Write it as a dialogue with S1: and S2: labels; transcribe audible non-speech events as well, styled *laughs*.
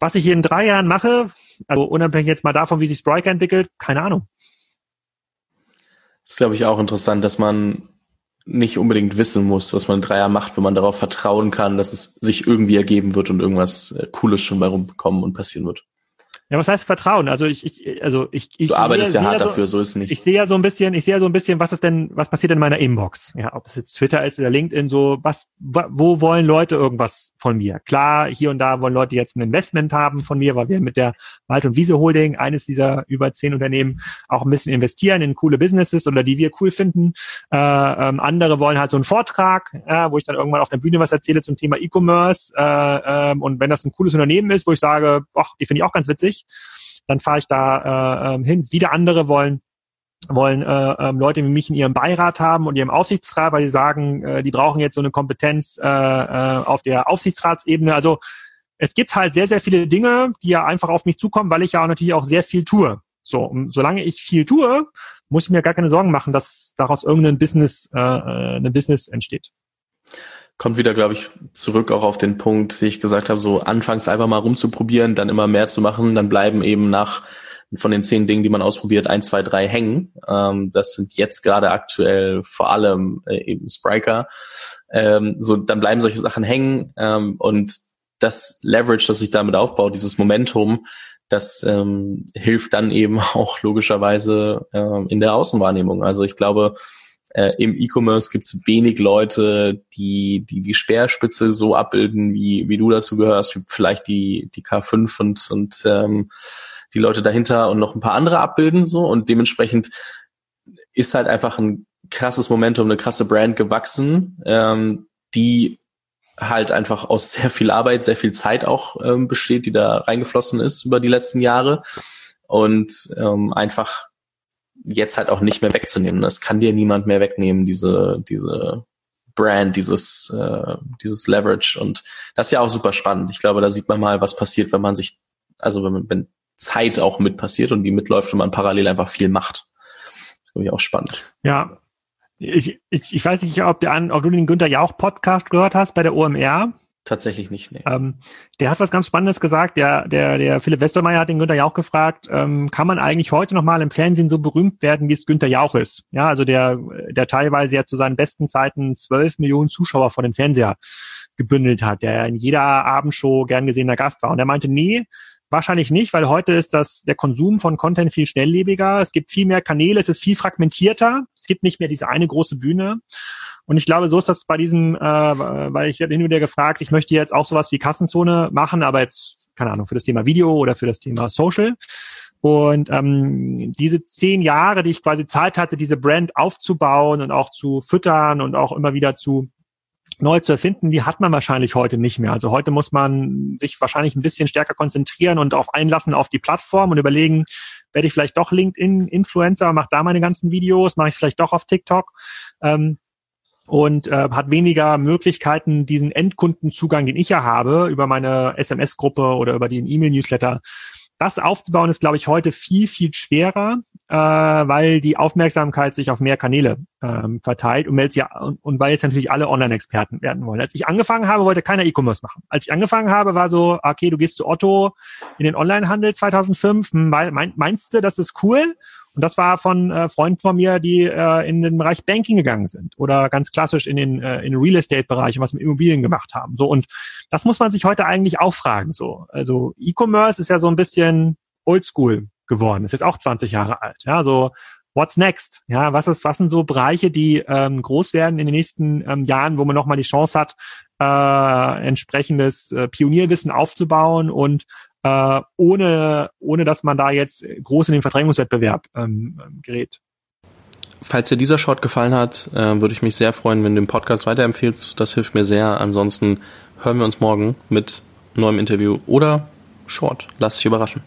S1: Was ich in drei Jahren mache, also unabhängig jetzt mal davon, wie sich Spriker entwickelt, keine Ahnung.
S2: Das ist, glaube ich, auch interessant, dass man nicht unbedingt wissen muss, was man in drei Jahren macht, wenn man darauf vertrauen kann, dass es sich irgendwie ergeben wird und irgendwas äh, Cooles schon bei rumbekommen und passieren wird.
S1: Ja, was heißt Vertrauen? Also ich, ich also ich, ich
S2: Du arbeitest sehe, ja hart so, dafür, so ist es nicht.
S1: Ich sehe ja so ein bisschen, ich sehe ja so ein bisschen, was ist denn, was passiert in meiner Inbox? Ja, ob es jetzt Twitter ist oder LinkedIn, so was, wo wollen Leute irgendwas von mir? Klar, hier und da wollen Leute jetzt ein Investment haben von mir, weil wir mit der Wald- und Wiese Holding, eines dieser über zehn Unternehmen, auch ein bisschen investieren in coole Businesses oder die wir cool finden. Äh, ähm, andere wollen halt so einen Vortrag, äh, wo ich dann irgendwann auf der Bühne was erzähle zum Thema E-Commerce. Äh, äh, und wenn das ein cooles Unternehmen ist, wo ich sage, ach, die finde ich auch ganz witzig, dann fahre ich da äh, ähm, hin. Wieder andere wollen wollen äh, ähm, Leute wie mich in ihrem Beirat haben und ihrem Aufsichtsrat, weil sie sagen, äh, die brauchen jetzt so eine Kompetenz äh, äh, auf der Aufsichtsratsebene. Also es gibt halt sehr, sehr viele Dinge, die ja einfach auf mich zukommen, weil ich ja auch natürlich auch sehr viel tue. So, und solange ich viel tue, muss ich mir gar keine Sorgen machen, dass daraus irgendein Business, äh, äh eine Business entsteht
S2: kommt wieder, glaube ich, zurück auch auf den Punkt, den ich gesagt habe, so anfangs einfach mal rumzuprobieren, dann immer mehr zu machen, dann bleiben eben nach von den zehn Dingen, die man ausprobiert, ein, zwei, drei hängen. Ähm, das sind jetzt gerade aktuell vor allem äh, eben Spriker. Ähm, so, dann bleiben solche Sachen hängen ähm, und das Leverage, das sich damit aufbaut, dieses Momentum, das ähm, hilft dann eben *laughs* auch logischerweise äh, in der Außenwahrnehmung. Also ich glaube, äh, Im E-Commerce gibt es wenig Leute, die, die die Speerspitze so abbilden, wie, wie du dazu gehörst, wie vielleicht die, die K5 und, und ähm, die Leute dahinter und noch ein paar andere abbilden so. Und dementsprechend ist halt einfach ein krasses Momentum, eine krasse Brand gewachsen, ähm, die halt einfach aus *laughs* sehr viel Arbeit, sehr viel Zeit auch ähm, besteht, die da reingeflossen ist über die letzten Jahre. Und ähm, einfach jetzt halt auch nicht mehr wegzunehmen. Das kann dir niemand mehr wegnehmen, diese, diese Brand, dieses, äh, dieses Leverage. Und das ist ja auch super spannend. Ich glaube, da sieht man mal, was passiert, wenn man sich, also wenn, wenn Zeit auch mit passiert und die mitläuft und man parallel einfach viel macht. Das ist, glaube ich, auch spannend.
S1: Ja. Ich, ich, ich weiß nicht, ob, der, ob du den Günther Jauch Podcast gehört hast bei der OMR.
S2: Tatsächlich nicht, nee.
S1: Ähm, der hat was ganz Spannendes gesagt. Der, der, der Philipp Westermeier hat den Günther Jauch gefragt, ähm, kann man eigentlich heute noch mal im Fernsehen so berühmt werden, wie es Günther Jauch ist? Ja, also der, der teilweise ja zu seinen besten Zeiten zwölf Millionen Zuschauer vor dem Fernseher gebündelt hat, der in jeder Abendshow gern gesehener Gast war. Und er meinte, nee, Wahrscheinlich nicht, weil heute ist das der Konsum von Content viel schnelllebiger. Es gibt viel mehr Kanäle, es ist viel fragmentierter. Es gibt nicht mehr diese eine große Bühne. Und ich glaube, so ist das bei diesem, äh, weil ich habe hin wieder gefragt, ich möchte jetzt auch sowas wie Kassenzone machen, aber jetzt, keine Ahnung, für das Thema Video oder für das Thema Social. Und ähm, diese zehn Jahre, die ich quasi Zeit hatte, diese Brand aufzubauen und auch zu füttern und auch immer wieder zu neu zu erfinden, die hat man wahrscheinlich heute nicht mehr. Also heute muss man sich wahrscheinlich ein bisschen stärker konzentrieren und auf einlassen auf die Plattform und überlegen, werde ich vielleicht doch LinkedIn-Influencer, mache da meine ganzen Videos, mache ich vielleicht doch auf TikTok. Ähm, und äh, hat weniger Möglichkeiten, diesen Endkundenzugang, den ich ja habe, über meine SMS-Gruppe oder über den E-Mail-Newsletter, das aufzubauen, ist, glaube ich, heute viel, viel schwerer, äh, weil die Aufmerksamkeit sich auf mehr Kanäle ähm, verteilt und, jetzt ja, und, und weil jetzt natürlich alle Online-Experten werden wollen. Als ich angefangen habe, wollte keiner E-Commerce machen. Als ich angefangen habe, war so, okay, du gehst zu Otto in den Online-Handel 2005, mein, meinst du, das ist cool? Und das war von äh, Freunden von mir, die äh, in den Bereich Banking gegangen sind oder ganz klassisch in den, äh, in den Real Estate Bereich und was mit Immobilien gemacht haben. So und das muss man sich heute eigentlich auch fragen. So, also E-Commerce ist ja so ein bisschen Oldschool geworden. Ist jetzt auch 20 Jahre alt. Ja, so What's next? Ja, was ist, was sind so Bereiche, die ähm, groß werden in den nächsten ähm, Jahren, wo man nochmal die Chance hat, äh, entsprechendes äh, Pionierwissen aufzubauen und äh, ohne, ohne dass man da jetzt groß in den Verdrängungswettbewerb ähm, gerät.
S2: Falls dir dieser Short gefallen hat, äh, würde ich mich sehr freuen, wenn du den Podcast weiterempfehlst. Das hilft mir sehr. Ansonsten hören wir uns morgen mit neuem Interview oder Short. Lass dich überraschen.